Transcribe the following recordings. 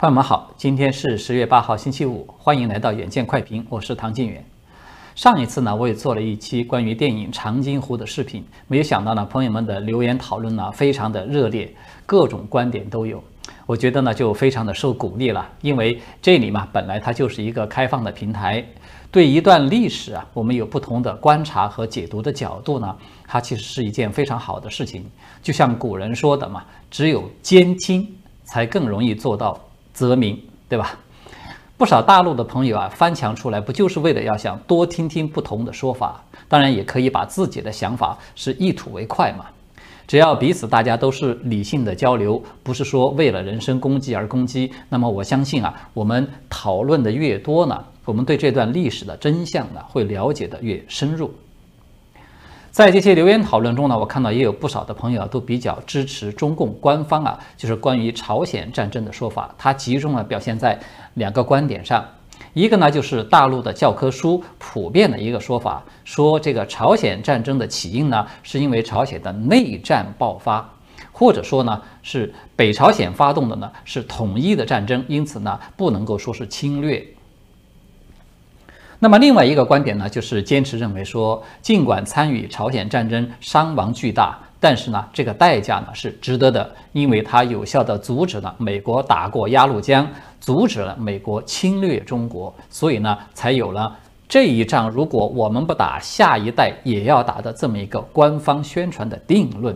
朋友们好，今天是十月八号，星期五，欢迎来到远见快评，我是唐晋远。上一次呢，我也做了一期关于电影《长津湖》的视频，没有想到呢，朋友们的留言讨论呢，非常的热烈，各种观点都有。我觉得呢，就非常的受鼓励了，因为这里嘛，本来它就是一个开放的平台，对一段历史啊，我们有不同的观察和解读的角度呢，它其实是一件非常好的事情。就像古人说的嘛，只有兼听，才更容易做到则明，对吧？不少大陆的朋友啊，翻墙出来不就是为了要想多听听不同的说法？当然也可以把自己的想法是一吐为快嘛。只要彼此大家都是理性的交流，不是说为了人身攻击而攻击，那么我相信啊，我们讨论的越多呢，我们对这段历史的真相呢，会了解的越深入。在这些留言讨论中呢，我看到也有不少的朋友，都比较支持中共官方啊，就是关于朝鲜战争的说法。它集中了表现在两个观点上，一个呢就是大陆的教科书普遍的一个说法，说这个朝鲜战争的起因呢，是因为朝鲜的内战爆发，或者说呢是北朝鲜发动的呢是统一的战争，因此呢不能够说是侵略。那么另外一个观点呢，就是坚持认为说，尽管参与朝鲜战争伤亡巨大，但是呢，这个代价呢是值得的，因为它有效地阻止了美国打过鸭绿江，阻止了美国侵略中国，所以呢，才有了这一仗如果我们不打，下一代也要打的这么一个官方宣传的定论。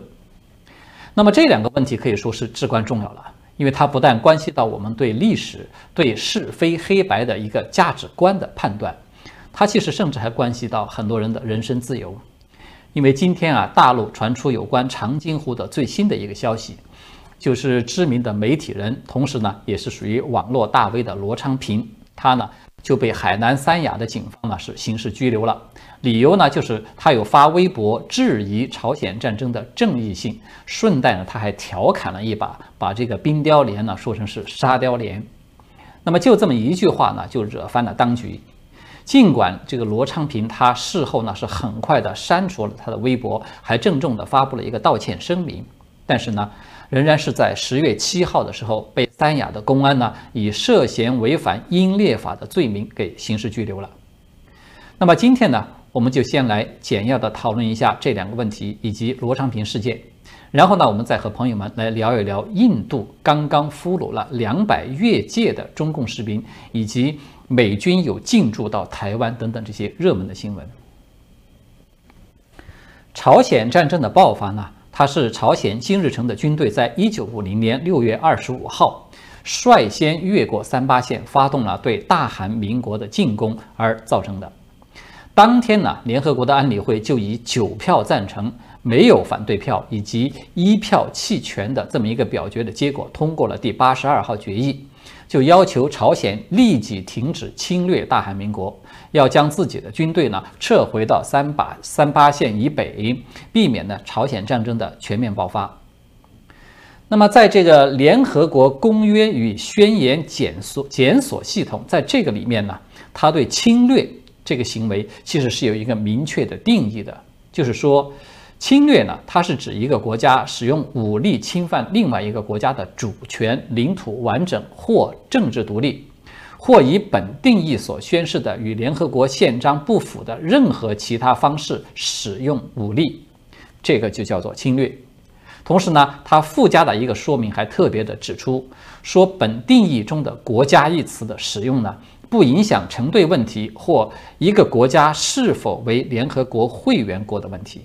那么这两个问题可以说是至关重要了，因为它不但关系到我们对历史、对是非黑白的一个价值观的判断。它其实甚至还关系到很多人的人身自由，因为今天啊，大陆传出有关长津湖的最新的一个消息，就是知名的媒体人，同时呢，也是属于网络大 V 的罗昌平，他呢就被海南三亚的警方呢是刑事拘留了，理由呢就是他有发微博质疑朝鲜战争的正义性，顺带呢他还调侃了一把，把这个冰雕连呢说成是沙雕连，那么就这么一句话呢，就惹翻了当局。尽管这个罗昌平他事后呢是很快的删除了他的微博，还郑重的发布了一个道歉声明，但是呢，仍然是在十月七号的时候被三亚的公安呢以涉嫌违反英烈法的罪名给刑事拘留了。那么今天呢，我们就先来简要的讨论一下这两个问题以及罗昌平事件，然后呢，我们再和朋友们来聊一聊印度刚刚俘虏了两百越界的中共士兵以及。美军有进驻到台湾等等这些热门的新闻。朝鲜战争的爆发呢，它是朝鲜金日成的军队在一九五零年六月二十五号率先越过三八线，发动了对大韩民国的进攻而造成的。当天呢，联合国的安理会就以九票赞成、没有反对票以及一票弃权的这么一个表决的结果，通过了第八十二号决议。就要求朝鲜立即停止侵略大韩民国，要将自己的军队呢撤回到三八三八线以北，避免呢朝鲜战争的全面爆发。那么，在这个联合国公约与宣言检索检索系统，在这个里面呢，它对侵略这个行为其实是有一个明确的定义的，就是说。侵略呢，它是指一个国家使用武力侵犯另外一个国家的主权、领土完整或政治独立，或以本定义所宣示的与联合国宪章不符的任何其他方式使用武力，这个就叫做侵略。同时呢，它附加的一个说明还特别的指出，说本定义中的“国家”一词的使用呢，不影响成对问题或一个国家是否为联合国会员国的问题。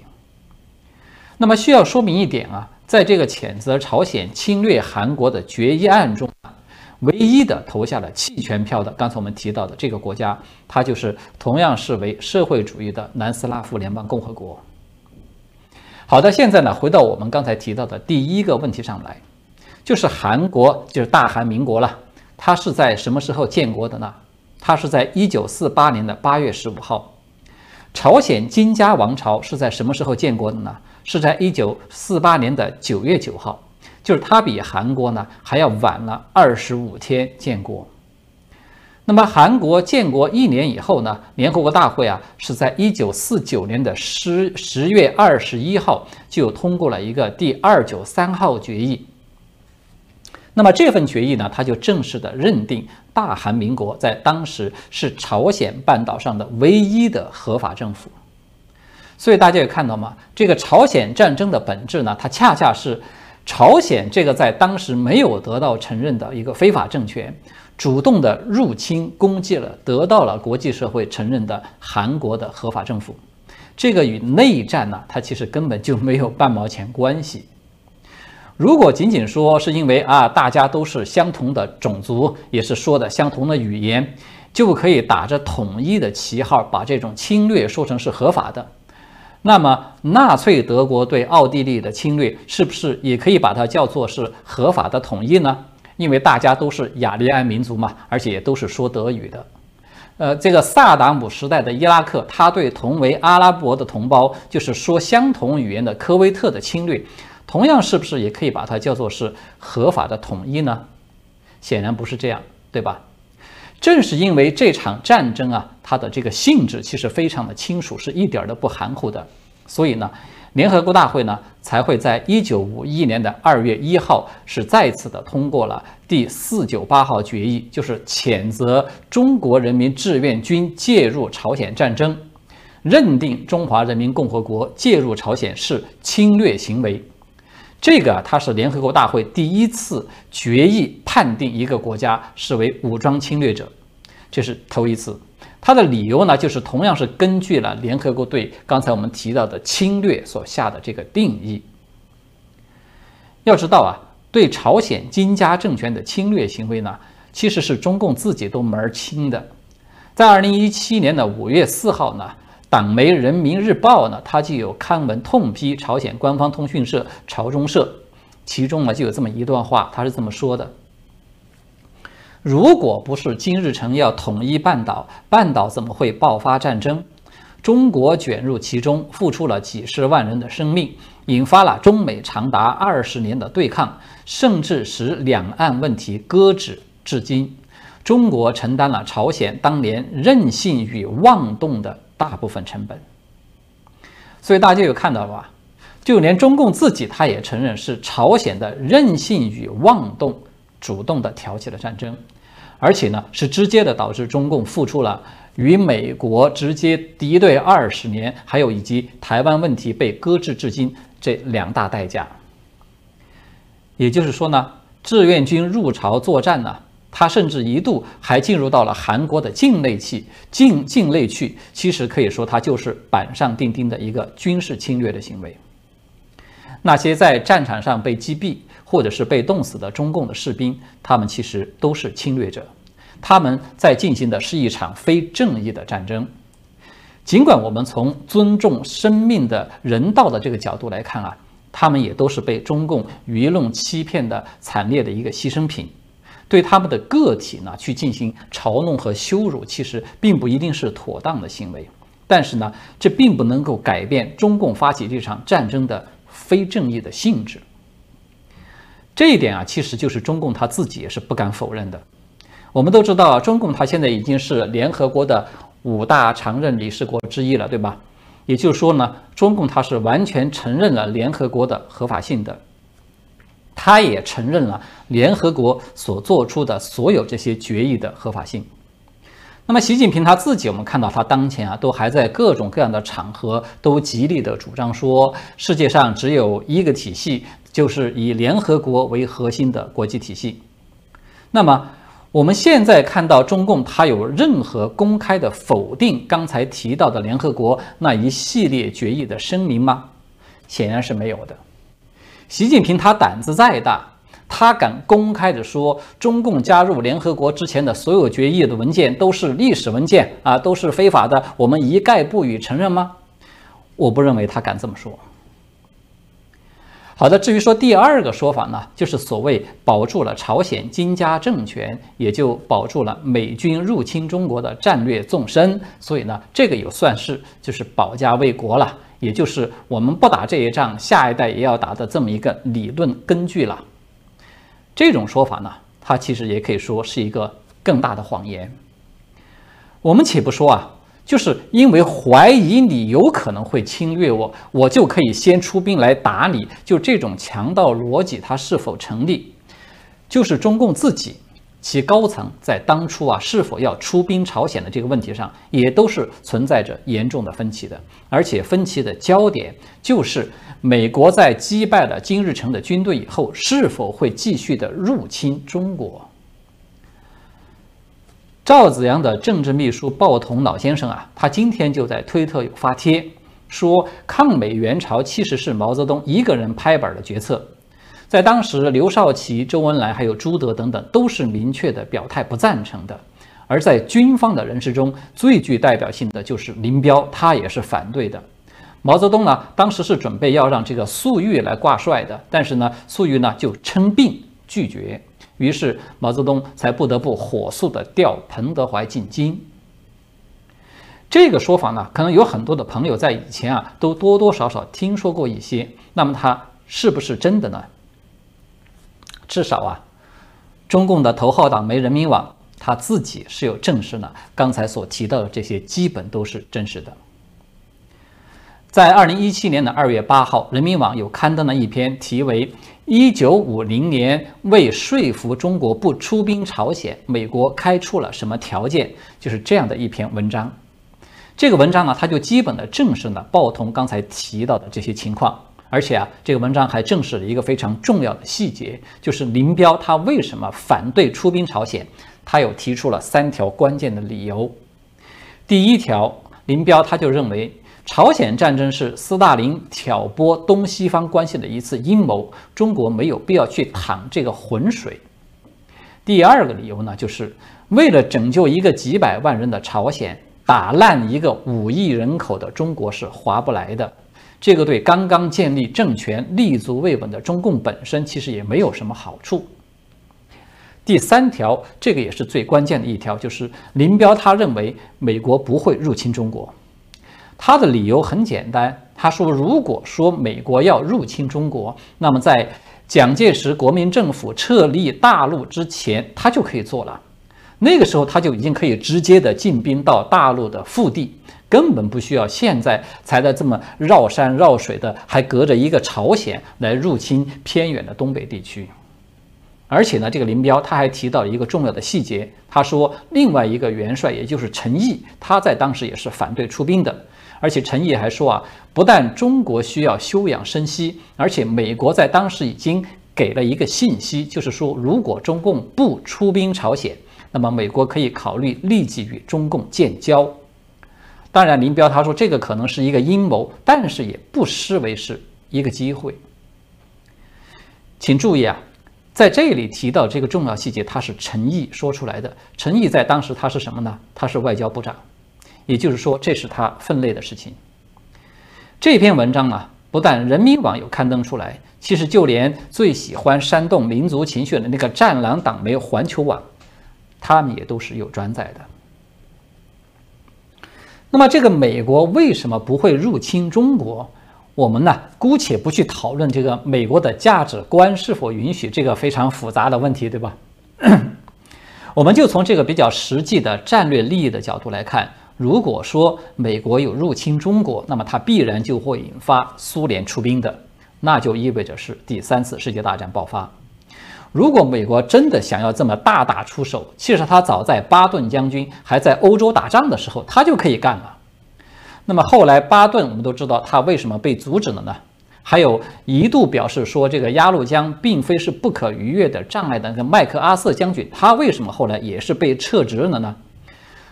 那么需要说明一点啊，在这个谴责朝鲜侵略韩国的决议案中啊，唯一的投下了弃权票的，刚才我们提到的这个国家，它就是同样视为社会主义的南斯拉夫联邦共和国。好的，现在呢，回到我们刚才提到的第一个问题上来，就是韩国，就是大韩民国了，它是在什么时候建国的呢？它是在一九四八年的八月十五号。朝鲜金家王朝是在什么时候建国的呢？是在一九四八年的九月九号，就是它比韩国呢还要晚了二十五天建国。那么韩国建国一年以后呢，联合国大会啊是在一九四九年的十十月二十一号就通过了一个第二九三号决议。那么这份决议呢，它就正式的认定大韩民国在当时是朝鲜半岛上的唯一的合法政府。所以大家也看到嘛，这个朝鲜战争的本质呢，它恰恰是朝鲜这个在当时没有得到承认的一个非法政权，主动的入侵攻击了得到了国际社会承认的韩国的合法政府。这个与内战呢，它其实根本就没有半毛钱关系。如果仅仅说是因为啊，大家都是相同的种族，也是说的相同的语言，就可以打着统一的旗号把这种侵略说成是合法的，那么纳粹德国对奥地利的侵略是不是也可以把它叫做是合法的统一呢？因为大家都是雅利安民族嘛，而且也都是说德语的。呃，这个萨达姆时代的伊拉克，他对同为阿拉伯的同胞，就是说相同语言的科威特的侵略。同样，是不是也可以把它叫做是合法的统一呢？显然不是这样，对吧？正是因为这场战争啊，它的这个性质其实非常的清楚，是一点都不含糊的，所以呢，联合国大会呢才会在一九五一年的二月一号是再次的通过了第四九八号决议，就是谴责中国人民志愿军介入朝鲜战争，认定中华人民共和国介入朝鲜是侵略行为。这个啊它是联合国大会第一次决议判定一个国家视为武装侵略者，这是头一次。它的理由呢，就是同样是根据了联合国对刚才我们提到的侵略所下的这个定义。要知道啊，对朝鲜金家政权的侵略行为呢，其实是中共自己都门儿清的。在二零一七年的五月四号呢。党媒《人民日报》呢，它就有刊文痛批朝鲜官方通讯社朝中社，其中呢就有这么一段话，它是这么说的：“如果不是金日成要统一半岛，半岛怎么会爆发战争？中国卷入其中，付出了几十万人的生命，引发了中美长达二十年的对抗，甚至使两岸问题搁置至今。中国承担了朝鲜当年任性与妄动的。”大部分成本，所以大家有看到吧？就连中共自己，他也承认是朝鲜的任性与妄动，主动的挑起了战争，而且呢，是直接的导致中共付出了与美国直接敌对二十年，还有以及台湾问题被搁置至今这两大代价。也就是说呢，志愿军入朝作战呢？他甚至一度还进入到了韩国的境内去，境境内去。其实可以说，他就是板上钉钉的一个军事侵略的行为。那些在战场上被击毙或者是被冻死的中共的士兵，他们其实都是侵略者，他们在进行的是一场非正义的战争。尽管我们从尊重生命的人道的这个角度来看啊，他们也都是被中共舆论欺骗的惨烈的一个牺牲品。对他们的个体呢，去进行嘲弄和羞辱，其实并不一定是妥当的行为。但是呢，这并不能够改变中共发起这场战争的非正义的性质。这一点啊，其实就是中共他自己也是不敢否认的。我们都知道啊，中共它现在已经是联合国的五大常任理事国之一了，对吧？也就是说呢，中共它是完全承认了联合国的合法性的。他也承认了联合国所做出的所有这些决议的合法性。那么，习近平他自己，我们看到他当前啊，都还在各种各样的场合都极力的主张说，世界上只有一个体系，就是以联合国为核心的国际体系。那么，我们现在看到中共他有任何公开的否定刚才提到的联合国那一系列决议的声明吗？显然是没有的。习近平他胆子再大，他敢公开的说中共加入联合国之前的所有决议的文件都是历史文件啊，都是非法的，我们一概不予承认吗？我不认为他敢这么说。好的，至于说第二个说法呢，就是所谓保住了朝鲜金家政权，也就保住了美军入侵中国的战略纵深，所以呢，这个也算是就是保家卫国了。也就是我们不打这一仗，下一代也要打的这么一个理论根据了。这种说法呢，它其实也可以说是一个更大的谎言。我们且不说啊，就是因为怀疑你有可能会侵略我，我就可以先出兵来打你，就这种强盗逻辑它是否成立？就是中共自己。其高层在当初啊是否要出兵朝鲜的这个问题上，也都是存在着严重的分歧的，而且分歧的焦点就是美国在击败了金日成的军队以后，是否会继续的入侵中国。赵子阳的政治秘书鲍同老先生啊，他今天就在推特有发帖说，抗美援朝其实是毛泽东一个人拍板的决策。在当时，刘少奇、周恩来还有朱德等等都是明确的表态不赞成的。而在军方的人士中，最具代表性的就是林彪，他也是反对的。毛泽东呢，当时是准备要让这个粟裕来挂帅的，但是呢，粟裕呢就称病拒绝，于是毛泽东才不得不火速的调彭德怀进京。这个说法呢，可能有很多的朋友在以前啊都多多少少听说过一些。那么它是不是真的呢？至少啊，中共的头号党媒人民网他自己是有证实呢。刚才所提到的这些基本都是真实的。在二零一七年的二月八号，人民网有刊登了一篇题为《一九五零年为说服中国不出兵朝鲜，美国开出了什么条件》，就是这样的一篇文章。这个文章呢，它就基本的证实了鲍同刚才提到的这些情况。而且啊，这个文章还证实了一个非常重要的细节，就是林彪他为什么反对出兵朝鲜？他有提出了三条关键的理由。第一条，林彪他就认为朝鲜战争是斯大林挑拨东西方关系的一次阴谋，中国没有必要去淌这个浑水。第二个理由呢，就是为了拯救一个几百万人的朝鲜，打烂一个五亿人口的中国是划不来的。这个对刚刚建立政权、立足未稳的中共本身其实也没有什么好处。第三条，这个也是最关键的一条，就是林彪他认为美国不会入侵中国。他的理由很简单，他说，如果说美国要入侵中国，那么在蒋介石国民政府撤离大陆之前，他就可以做了。那个时候他就已经可以直接的进兵到大陆的腹地。根本不需要现在才在这么绕山绕水的，还隔着一个朝鲜来入侵偏远的东北地区。而且呢，这个林彪他还提到一个重要的细节，他说另外一个元帅，也就是陈毅，他在当时也是反对出兵的。而且陈毅还说啊，不但中国需要休养生息，而且美国在当时已经给了一个信息，就是说如果中共不出兵朝鲜，那么美国可以考虑立即与中共建交。当然，林彪他说这个可能是一个阴谋，但是也不失为是一个机会。请注意啊，在这里提到这个重要细节，他是陈毅说出来的。陈毅在当时他是什么呢？他是外交部长，也就是说这是他分内的事情。这篇文章呢，不但人民网有刊登出来，其实就连最喜欢煽动民族情绪的那个战狼党媒环球网，他们也都是有转载的。那么，这个美国为什么不会入侵中国？我们呢，姑且不去讨论这个美国的价值观是否允许这个非常复杂的问题，对吧？我们就从这个比较实际的战略利益的角度来看，如果说美国有入侵中国，那么它必然就会引发苏联出兵的，那就意味着是第三次世界大战爆发。如果美国真的想要这么大打出手，其实他早在巴顿将军还在欧洲打仗的时候，他就可以干了。那么后来巴顿，我们都知道他为什么被阻止了呢？还有一度表示说这个鸭绿江并非是不可逾越的障碍的那个麦克阿瑟将军，他为什么后来也是被撤职了呢？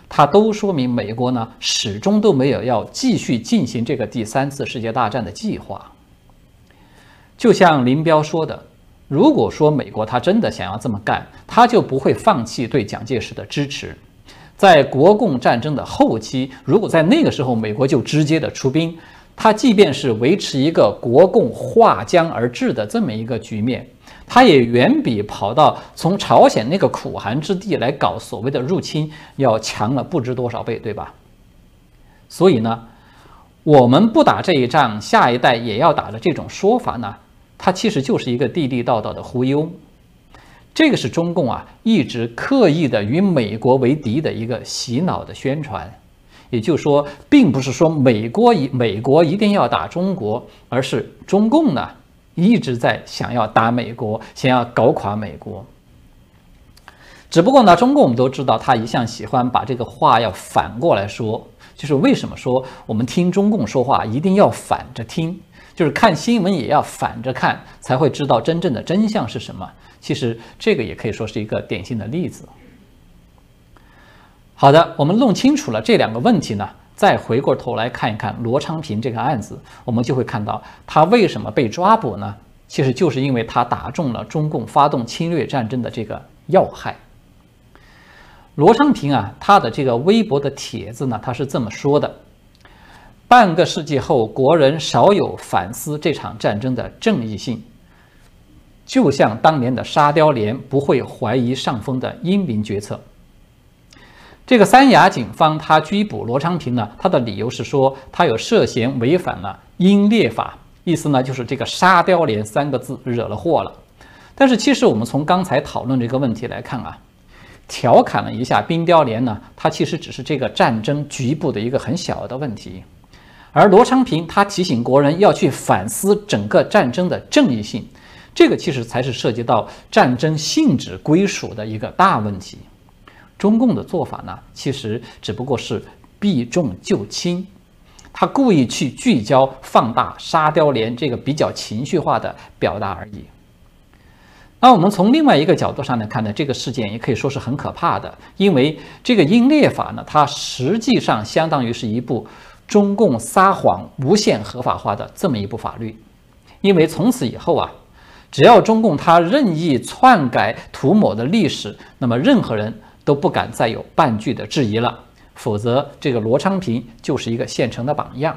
他都说明美国呢始终都没有要继续进行这个第三次世界大战的计划。就像林彪说的。如果说美国他真的想要这么干，他就不会放弃对蒋介石的支持。在国共战争的后期，如果在那个时候美国就直接的出兵，他即便是维持一个国共划江而治的这么一个局面，他也远比跑到从朝鲜那个苦寒之地来搞所谓的入侵要强了不知多少倍，对吧？所以呢，我们不打这一仗，下一代也要打的这种说法呢？它其实就是一个地地道道的忽悠，这个是中共啊一直刻意的与美国为敌的一个洗脑的宣传，也就是说，并不是说美国一美国一定要打中国，而是中共呢一直在想要打美国，想要搞垮美国。只不过呢，中共我们都知道，他一向喜欢把这个话要反过来说，就是为什么说我们听中共说话一定要反着听，就是看新闻也要反着看，才会知道真正的真相是什么。其实这个也可以说是一个典型的例子。好的，我们弄清楚了这两个问题呢，再回过头来看一看罗昌平这个案子，我们就会看到他为什么被抓捕呢？其实就是因为他打中了中共发动侵略战争的这个要害。罗昌平啊，他的这个微博的帖子呢，他是这么说的：半个世纪后，国人少有反思这场战争的正义性，就像当年的沙雕连不会怀疑上峰的英明决策。这个三亚警方他拘捕罗昌平呢，他的理由是说他有涉嫌违反了英烈法，意思呢就是这个沙雕连三个字惹了祸了。但是其实我们从刚才讨论这个问题来看啊，调侃了一下冰雕连呢，它其实只是这个战争局部的一个很小的问题，而罗昌平他提醒国人要去反思整个战争的正义性，这个其实才是涉及到战争性质归属的一个大问题。中共的做法呢，其实只不过是避重就轻，他故意去聚焦、放大沙雕连这个比较情绪化的表达而已。那我们从另外一个角度上来看呢，这个事件也可以说是很可怕的，因为这个英烈法呢，它实际上相当于是一部中共撒谎无限合法化的这么一部法律，因为从此以后啊，只要中共他任意篡改、涂抹的历史，那么任何人。都不敢再有半句的质疑了，否则这个罗昌平就是一个现成的榜样。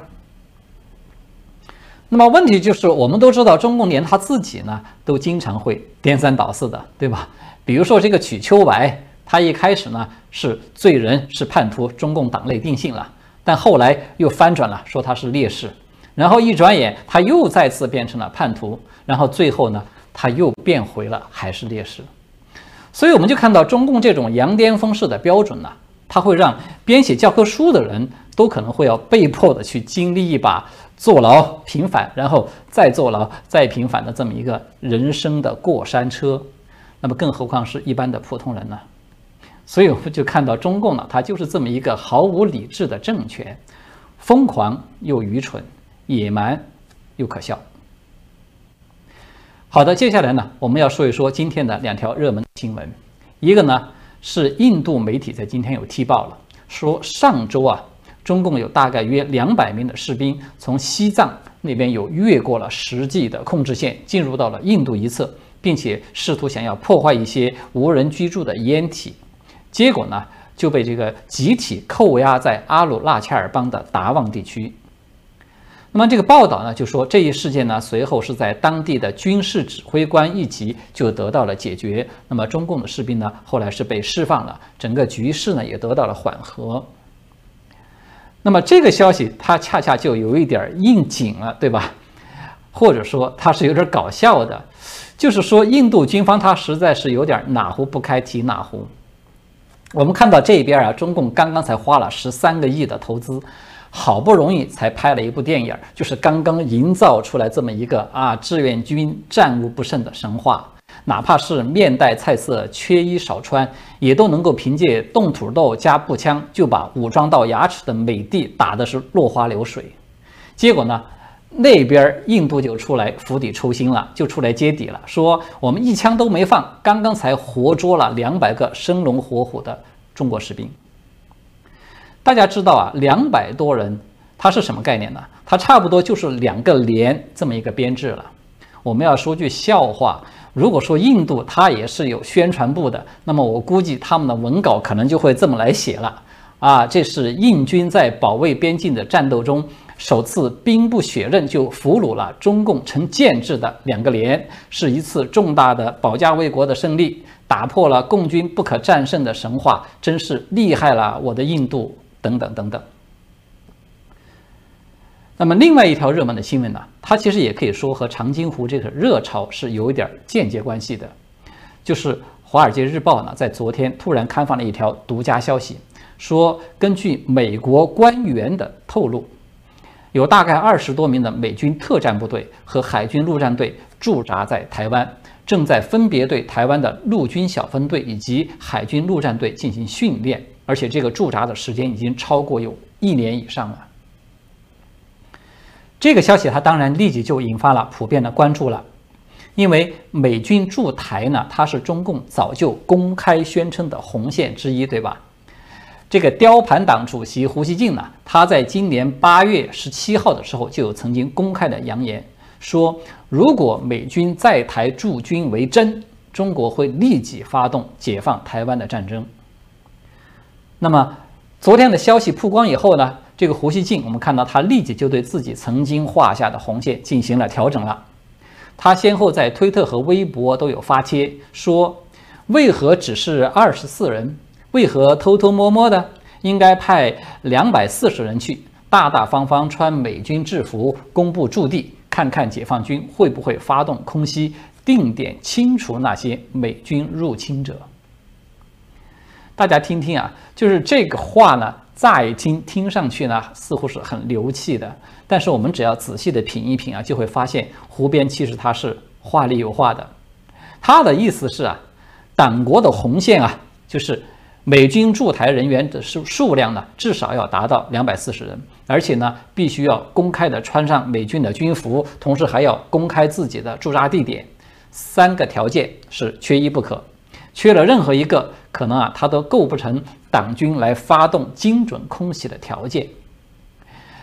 那么问题就是，我们都知道，中共连他自己呢，都经常会颠三倒四的，对吧？比如说这个瞿秋白，他一开始呢是罪人，是叛徒，中共党内定性了，但后来又翻转了，说他是烈士，然后一转眼他又再次变成了叛徒，然后最后呢他又变回了还是烈士。所以我们就看到中共这种羊癫疯式的标准呢，它会让编写教科书的人都可能会要被迫的去经历一把坐牢平反，然后再坐牢再平反的这么一个人生的过山车。那么更何况是一般的普通人呢？所以我们就看到中共呢，它就是这么一个毫无理智的政权，疯狂又愚蠢，野蛮又可笑。好的，接下来呢，我们要说一说今天的两条热门新闻。一个呢是印度媒体在今天有踢爆了，说上周啊，中共有大概约两百名的士兵从西藏那边有越过了实际的控制线，进入到了印度一侧，并且试图想要破坏一些无人居住的烟体，结果呢就被这个集体扣押在阿鲁纳恰尔邦的达旺地区。那么这个报道呢，就说这一事件呢，随后是在当地的军事指挥官一级就得到了解决。那么中共的士兵呢，后来是被释放了，整个局势呢也得到了缓和。那么这个消息它恰恰就有一点应景了，对吧？或者说它是有点搞笑的，就是说印度军方它实在是有点哪壶不开提哪壶。我们看到这边啊，中共刚刚才花了十三个亿的投资。好不容易才拍了一部电影，就是刚刚营造出来这么一个啊志愿军战无不胜的神话，哪怕是面带菜色、缺衣少穿，也都能够凭借冻土豆加步枪就把武装到牙齿的美帝打的是落花流水。结果呢，那边印度就出来釜底抽薪了，就出来揭底了，说我们一枪都没放，刚刚才活捉了两百个生龙活虎的中国士兵。大家知道啊，两百多人，它是什么概念呢？它差不多就是两个连这么一个编制了。我们要说句笑话，如果说印度它也是有宣传部的，那么我估计他们的文稿可能就会这么来写了啊。这是印军在保卫边境的战斗中，首次兵不血刃就俘虏了中共成建制的两个连，是一次重大的保家卫国的胜利，打破了共军不可战胜的神话，真是厉害了，我的印度！等等等等。那么，另外一条热门的新闻呢，它其实也可以说和长津湖这个热潮是有一点间接关系的。就是《华尔街日报》呢，在昨天突然刊发了一条独家消息，说根据美国官员的透露，有大概二十多名的美军特战部队和海军陆战队驻扎在台湾，正在分别对台湾的陆军小分队以及海军陆战队进行训练，而且这个驻扎的时间已经超过有一年以上了。这个消息，它当然立即就引发了普遍的关注了，因为美军驻台呢，它是中共早就公开宣称的红线之一，对吧？这个雕盘党主席胡锡进呢，他在今年八月十七号的时候就有曾经公开的扬言说，如果美军在台驻军为真，中国会立即发动解放台湾的战争。那么，昨天的消息曝光以后呢？这个胡锡进，我们看到他立即就对自己曾经画下的红线进行了调整了。他先后在推特和微博都有发帖说：“为何只是二十四人？为何偷偷摸摸的？应该派两百四十人去，大大方方穿美军制服，公布驻地，看看解放军会不会发动空袭，定点清除那些美军入侵者。”大家听听啊，就是这个话呢。乍一听，听上去呢似乎是很流气的，但是我们只要仔细的品一品啊，就会发现胡边其实他是话里有话的。他的意思是啊，党国的红线啊，就是美军驻台人员的数数量呢，至少要达到两百四十人，而且呢，必须要公开的穿上美军的军服，同时还要公开自己的驻扎地点，三个条件是缺一不可。缺了任何一个，可能啊，他都构不成党军来发动精准空袭的条件。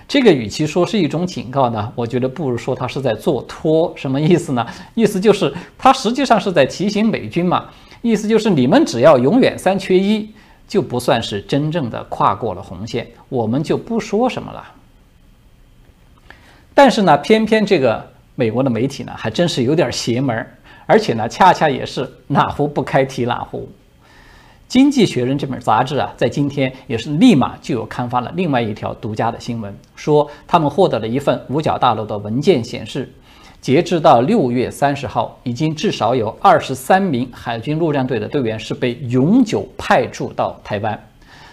这个与其说是一种警告呢，我觉得不如说他是在做托。什么意思呢？意思就是他实际上是在提醒美军嘛，意思就是你们只要永远三缺一，就不算是真正的跨过了红线，我们就不说什么了。但是呢，偏偏这个美国的媒体呢，还真是有点邪门儿。而且呢，恰恰也是哪壶不开提哪壶。《经济学人》这本杂志啊，在今天也是立马就有刊发了另外一条独家的新闻，说他们获得了一份五角大楼的文件，显示，截至到六月三十号，已经至少有二十三名海军陆战队的队员是被永久派驻到台湾。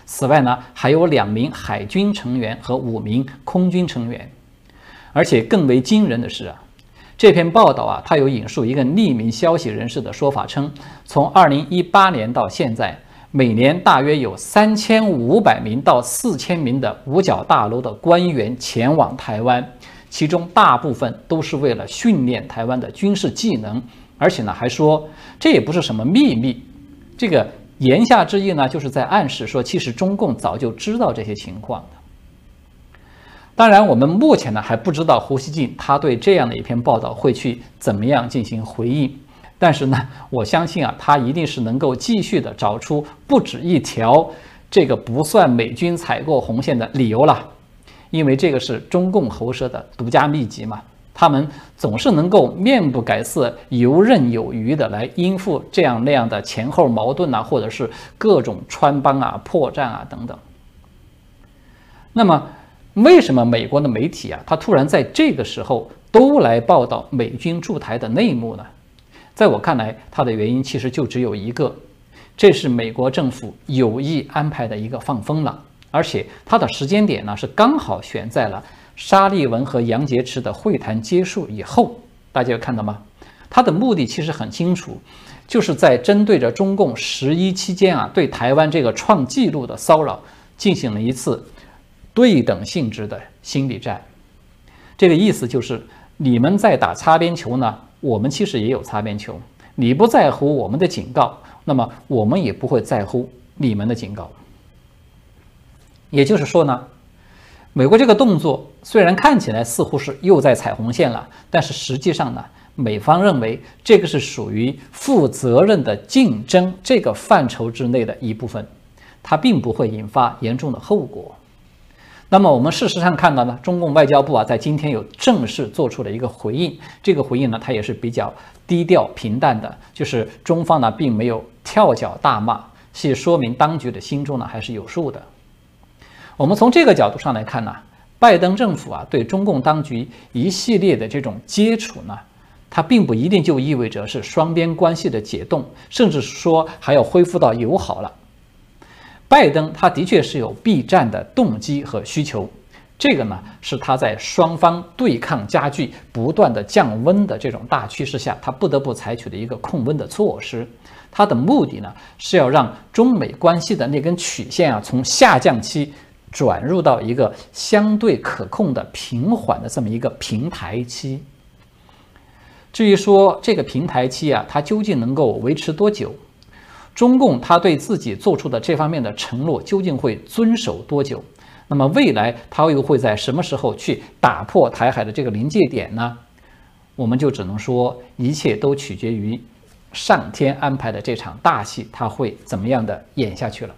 此外呢，还有两名海军成员和五名空军成员。而且更为惊人的是啊。这篇报道啊，它有引述一个匿名消息人士的说法，称从2018年到现在，每年大约有3500名到4000名的五角大楼的官员前往台湾，其中大部分都是为了训练台湾的军事技能，而且呢，还说这也不是什么秘密。这个言下之意呢，就是在暗示说，其实中共早就知道这些情况的。当然，我们目前呢还不知道胡锡进他对这样的一篇报道会去怎么样进行回应。但是呢，我相信啊，他一定是能够继续的找出不止一条这个不算美军踩过红线的理由了，因为这个是中共喉舌的独家秘籍嘛，他们总是能够面不改色、游刃有余的来应付这样那样的前后矛盾啊，或者是各种穿帮啊、破绽啊等等。那么。为什么美国的媒体啊，他突然在这个时候都来报道美军驻台的内幕呢？在我看来，它的原因其实就只有一个，这是美国政府有意安排的一个放风了，而且它的时间点呢是刚好选在了沙利文和杨洁篪的会谈结束以后。大家有看到吗？它的目的其实很清楚，就是在针对着中共十一期间啊对台湾这个创纪录的骚扰进行了一次。对等性质的心理战，这个意思就是，你们在打擦边球呢，我们其实也有擦边球。你不在乎我们的警告，那么我们也不会在乎你们的警告。也就是说呢，美国这个动作虽然看起来似乎是又在踩红线了，但是实际上呢，美方认为这个是属于负责任的竞争这个范畴之内的一部分，它并不会引发严重的后果。那么我们事实上看到呢，中共外交部啊，在今天有正式做出了一个回应。这个回应呢，它也是比较低调平淡的，就是中方呢并没有跳脚大骂，是说明当局的心中呢还是有数的。我们从这个角度上来看呢，拜登政府啊对中共当局一系列的这种接触呢，它并不一定就意味着是双边关系的解冻，甚至说还要恢复到友好了。拜登他的确是有避战的动机和需求，这个呢，是他在双方对抗加剧、不断的降温的这种大趋势下，他不得不采取的一个控温的措施。他的目的呢，是要让中美关系的那根曲线啊，从下降期转入到一个相对可控的平缓的这么一个平台期。至于说这个平台期啊，它究竟能够维持多久？中共他对自己做出的这方面的承诺究竟会遵守多久？那么未来他又会在什么时候去打破台海的这个临界点呢？我们就只能说，一切都取决于上天安排的这场大戏，他会怎么样的演下去了。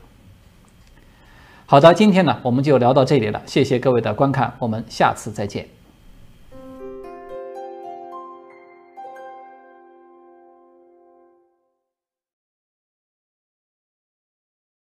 好的，今天呢我们就聊到这里了，谢谢各位的观看，我们下次再见。